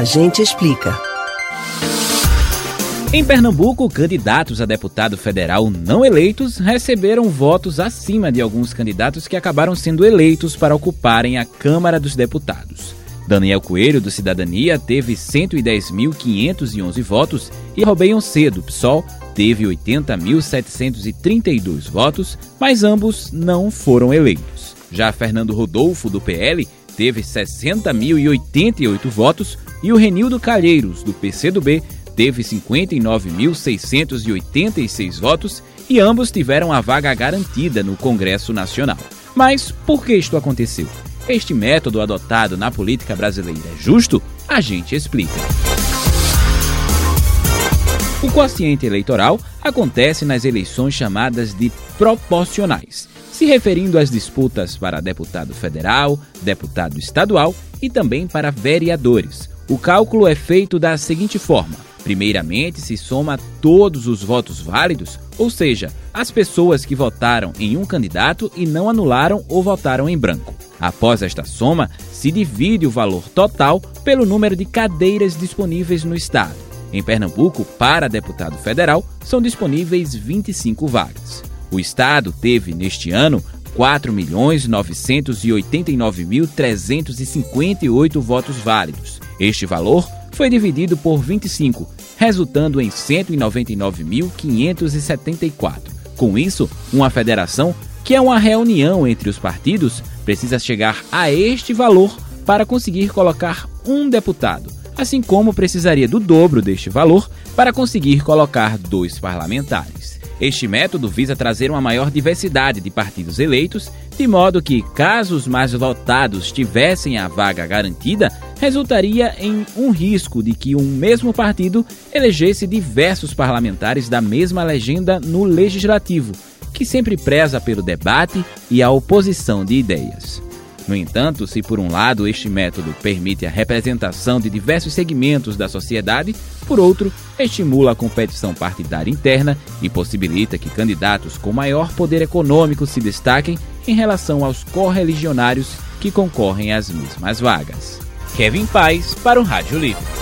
A gente explica. Em Pernambuco, candidatos a deputado federal não eleitos receberam votos acima de alguns candidatos que acabaram sendo eleitos para ocuparem a Câmara dos Deputados. Daniel Coelho, do Cidadania, teve 110.511 votos e Robeion Cedo, PSOL, teve 80.732 votos, mas ambos não foram eleitos. Já Fernando Rodolfo, do PL, teve 60.088 votos e o Renildo Calheiros, do PCdoB, teve 59.686 votos e ambos tiveram a vaga garantida no Congresso Nacional. Mas por que isto aconteceu? Este método adotado na política brasileira é justo? A gente explica. O quociente eleitoral acontece nas eleições chamadas de proporcionais, se referindo às disputas para deputado federal, deputado estadual e também para vereadores. O cálculo é feito da seguinte forma: primeiramente se soma todos os votos válidos, ou seja, as pessoas que votaram em um candidato e não anularam ou votaram em branco. Após esta soma, se divide o valor total pelo número de cadeiras disponíveis no estado. Em Pernambuco, para deputado federal, são disponíveis 25 vagas. O estado teve, neste ano, 4.989.358 votos válidos. Este valor foi dividido por 25, resultando em 199.574. Com isso, uma federação, que é uma reunião entre os partidos, precisa chegar a este valor para conseguir colocar um deputado assim como precisaria do dobro deste valor para conseguir colocar dois parlamentares. Este método visa trazer uma maior diversidade de partidos eleitos, de modo que, caso os mais votados tivessem a vaga garantida, resultaria em um risco de que um mesmo partido elegesse diversos parlamentares da mesma legenda no legislativo, que sempre preza pelo debate e a oposição de ideias. No entanto, se por um lado este método permite a representação de diversos segmentos da sociedade, por outro, estimula a competição partidária interna e possibilita que candidatos com maior poder econômico se destaquem em relação aos correligionários que concorrem às mesmas vagas. Kevin Paz para o Rádio Livre.